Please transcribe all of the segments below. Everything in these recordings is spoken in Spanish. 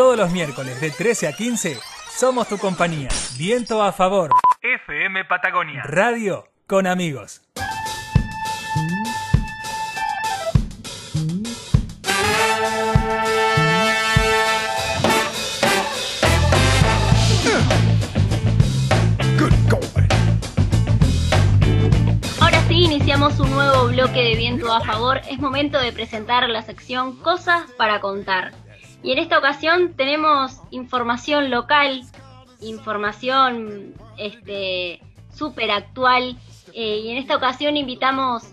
Todos los miércoles de 13 a 15 somos tu compañía. Viento a favor. FM Patagonia. Radio con amigos. Ahora sí, iniciamos un nuevo bloque de Viento a Favor. Es momento de presentar la sección Cosas para contar. Y en esta ocasión tenemos información local, información este súper actual. Eh, y en esta ocasión invitamos,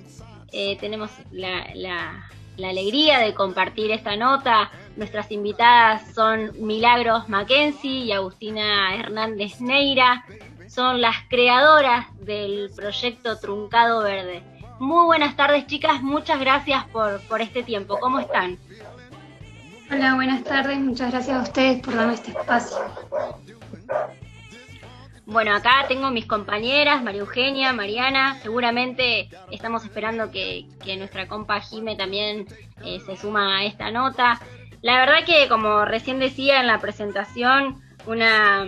eh, tenemos la, la, la alegría de compartir esta nota. Nuestras invitadas son Milagros Mackenzie y Agustina Hernández Neira. Son las creadoras del proyecto Truncado Verde. Muy buenas tardes, chicas. Muchas gracias por, por este tiempo. ¿Cómo están? Hola, buenas tardes. Muchas gracias a ustedes por darme este espacio. Bueno, acá tengo mis compañeras, María Eugenia, Mariana. Seguramente estamos esperando que, que nuestra compa Jime también eh, se suma a esta nota. La verdad que, como recién decía en la presentación, una,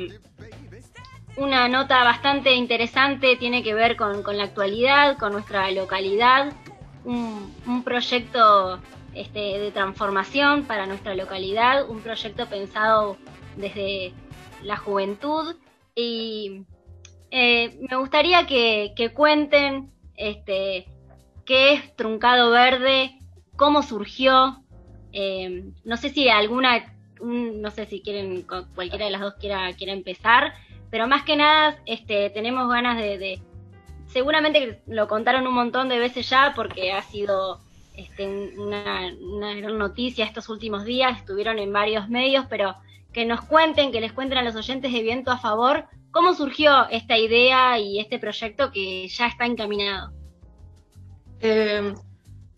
una nota bastante interesante tiene que ver con, con la actualidad, con nuestra localidad. Un, un proyecto este, de transformación para nuestra localidad, un proyecto pensado desde la juventud. Y eh, me gustaría que, que cuenten este, qué es Truncado Verde, cómo surgió, eh, no sé si alguna, un, no sé si quieren, cualquiera de las dos quiera, quiera empezar, pero más que nada este, tenemos ganas de, de, seguramente lo contaron un montón de veces ya porque ha sido este, una, una gran noticia estos últimos días, estuvieron en varios medios, pero que nos cuenten, que les cuenten a los oyentes de Viento a Favor, cómo surgió esta idea y este proyecto que ya está encaminado. Eh,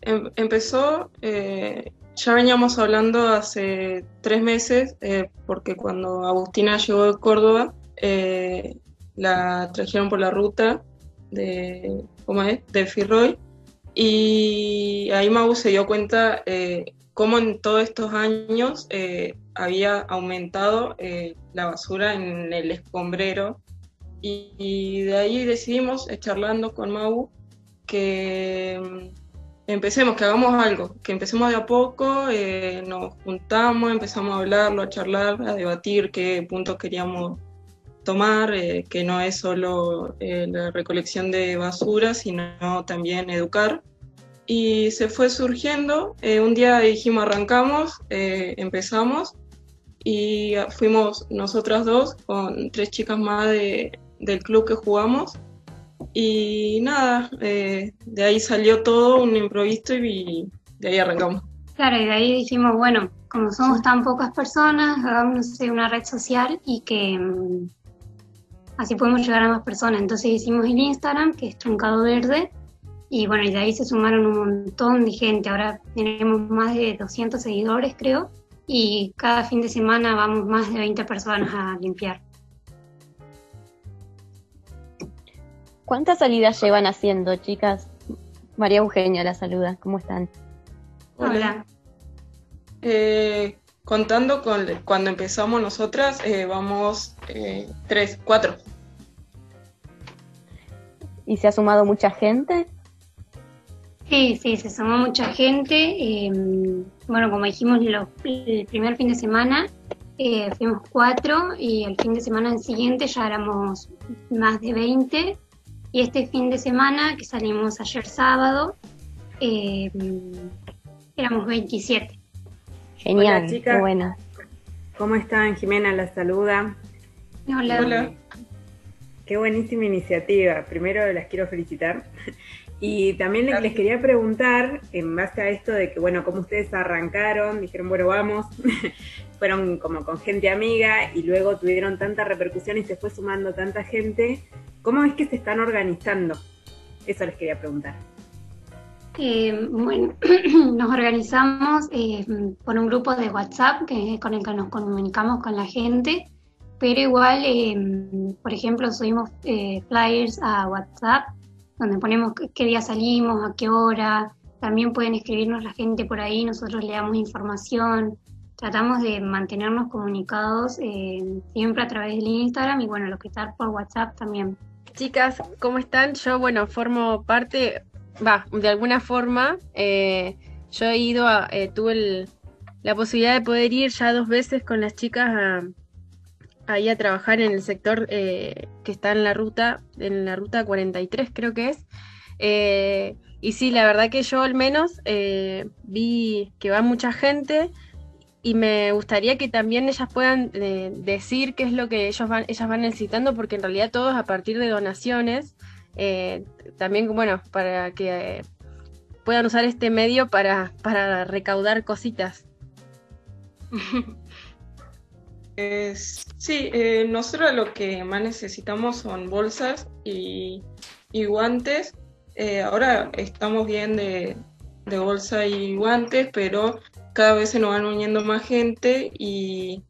em, empezó, eh, ya veníamos hablando hace tres meses, eh, porque cuando Agustina llegó de Córdoba, eh, la trajeron por la ruta de, ¿cómo es? de Firroy, y ahí Mau se dio cuenta eh, cómo en todos estos años eh, había aumentado eh, la basura en el escombrero. Y, y, de ahí decidimos, charlando con Mau, que mm, empecemos, que hagamos algo, que empecemos de a poco, nos juntamos, empezamos a hablarlo, a charlar, a debatir qué puntos queríamos tomar, eh, que no es solo eh, la recolección de basura, sino también educar. Y se fue surgiendo, eh, un día dijimos arrancamos, eh, empezamos y fuimos nosotras dos con tres chicas más de, del club que jugamos. Y nada, eh, de ahí salió todo un improviso y de ahí arrancamos. Claro, y de ahí dijimos, bueno, como somos tan pocas personas, hagamos una red social y que um, así podemos llegar a más personas. Entonces hicimos el Instagram, que es Truncado Verde, y bueno, y de ahí se sumaron un montón de gente. Ahora tenemos más de 200 seguidores, creo, y cada fin de semana vamos más de 20 personas a limpiar. ¿Cuántas salidas llevan haciendo, chicas? María Eugenia la saluda, ¿cómo están? Hola. Hola. Eh, contando con cuando empezamos nosotras, eh, vamos eh, tres, cuatro. ¿Y se ha sumado mucha gente? Sí, sí, se sumó mucha gente. Eh, bueno, como dijimos, lo, el primer fin de semana eh, fuimos cuatro y el fin de semana siguiente ya éramos más de 20. Y este fin de semana, que salimos ayer sábado, eh, éramos 27. Genial, Hola, chicas. qué bueno. ¿Cómo están? Jimena la saluda. Hola. Hola. Qué buenísima iniciativa. Primero las quiero felicitar. Y también les, les, quería preguntar, en base a esto de que, bueno, cómo ustedes arrancaron, dijeron, bueno, vamos, fueron como con gente amiga y luego tuvieron tanta repercusión y se fue sumando tanta gente, ¿cómo es que se están organizando? Eso les quería preguntar. Eh, bueno, nos organizamos eh, por un grupo de WhatsApp que, con el que nos comunicamos con la gente, pero igual, eh, por ejemplo, subimos eh, flyers a WhatsApp donde ponemos qué día salimos, a qué hora. También pueden escribirnos la gente por ahí, nosotros le damos información. tratamos de mantenernos comunicados siempre a través del Instagram y bueno, lo que está por WhatsApp también. Chicas, ¿cómo están? Yo, bueno, formo parte, va, de alguna forma, eh, yo he ido a, eh, tuve la posibilidad de poder ir ya dos veces con las chicas a, a trabajar en el sector que está en la ruta, en la ruta 43 creo que es. y sí, la verdad que yo al menos vi que va mucha gente, y me gustaría que también ellas puedan eh, decir qué es lo que ellos van, ellas van necesitando, porque en realidad todo es a partir de donaciones, eh, también, bueno, para que puedan usar este medio para, para recaudar cositas. sí, eh, nosotros lo que más necesitamos son bolsas y, guantes. ahora estamos bien de, de bolsa y guantes, pero cada vez se nos van uniendo más gente y,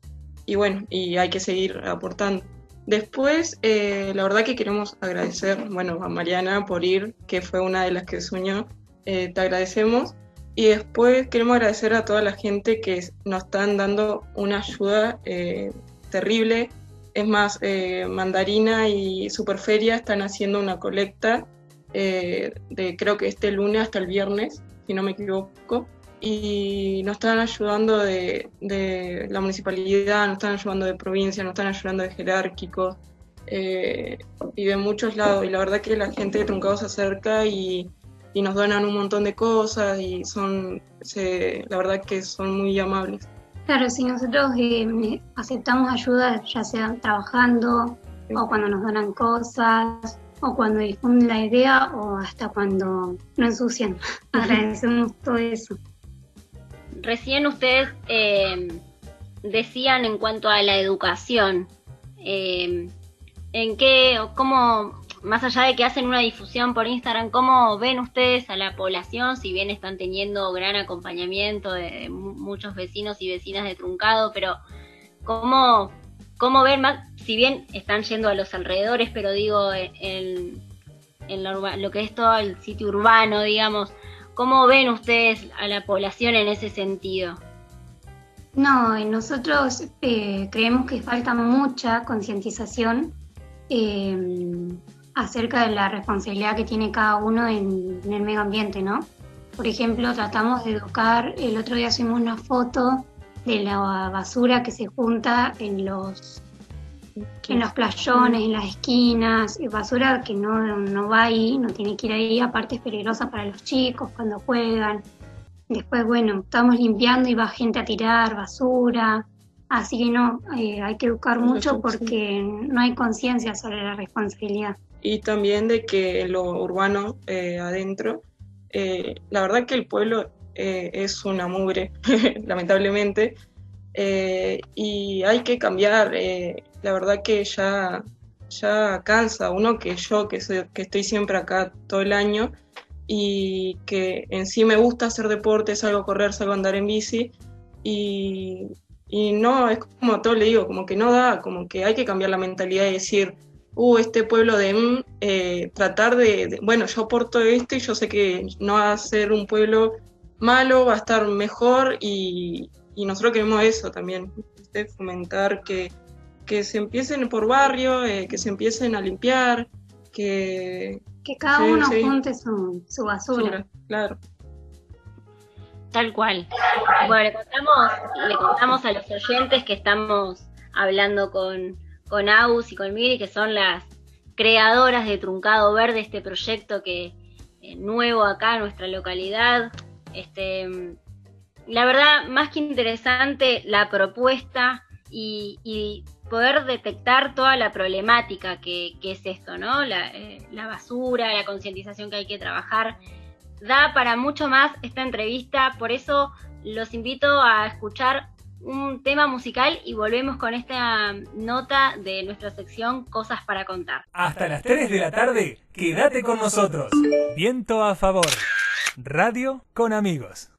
bueno, y hay que seguir aportando. Después, eh, la verdad que queremos agradecer, bueno, a Mariana por ir, que fue una de las que unió, eh, te agradecemos. Y después queremos agradecer a toda la gente que nos están dando una ayuda eh, terrible. Es más, Mandarina y Superferia están haciendo una colecta de creo que este lunes hasta el viernes, si no me equivoco, y nos están ayudando de, la municipalidad, nos están ayudando de provincia, nos están ayudando de jerárquicos eh, y de muchos lados. Y la verdad que la gente de Truncado se acerca y, nos donan un montón de cosas y son, la verdad que son muy amables. Claro, si nosotros eh, aceptamos ayuda, ya sea trabajando o cuando nos donan cosas o cuando difunden la idea o hasta cuando nos ensucian. Agradecemos todo eso recién ustedes eh, decían en cuanto a la educación, eh, en qué, cómo, más allá de que hacen una difusión por Instagram, ¿cómo ven ustedes a la población? Si bien están teniendo gran acompañamiento de, muchos vecinos y vecinas de Truncado, pero ¿cómo, cómo ven más, si bien están yendo a los alrededores, pero digo, en, en lo que es todo el sitio urbano, digamos, ¿Cómo ven ustedes a la población en ese sentido? No, nosotros eh, creemos que falta mucha concientización eh, acerca de la responsabilidad que tiene cada uno en, el medio ambiente, ¿no? Por ejemplo, tratamos de educar, el otro día hicimos una foto de la basura que se junta en los en los playones, en las esquinas, basura que no, no va ahí, no tiene que ir ahí, aparte es peligrosa para los chicos cuando juegan. Después, bueno, estamos limpiando y va gente a tirar basura, así que no, eh, hay que educar mucho porque no hay conciencia sobre la responsabilidad. Y también de que lo urbano eh, adentro, eh, la verdad que el pueblo es una mugre, lamentablemente, y hay que cambiar la verdad que ya, ya cansa uno que yo, que, soy, que estoy siempre acá todo el año y que en sí me gusta hacer deporte, salgo a correr, salgo a andar en bici y, no, es como todo le digo, como que no da, como que hay que cambiar la mentalidad y decir, uh, este pueblo de mm, eh, tratar de, bueno, yo aporto esto y yo sé que no va a ser un pueblo malo, va a estar mejor y, y nosotros queremos eso también, fomentar que que se empiecen por barrio, eh, que se empiecen a limpiar, que... Que cada uno junte su, su basura. Claro. Tal cual. Bueno, le contamos, le contamos a los oyentes que estamos hablando con, con Aus y con Miri, que son las creadoras de Truncado Verde, este proyecto que eh, nuevo acá en nuestra localidad. Este, la verdad, más que interesante la propuesta y, y poder detectar toda la problemática que, es esto, ¿no? Eh, la, basura, la concientización que hay que trabajar. Da para mucho más esta entrevista, por eso los invito a escuchar un tema musical y volvemos con esta nota de nuestra sección Cosas para contar. Hasta las 3 de la tarde, quédate con nosotros. Viento a favor. Radio con amigos.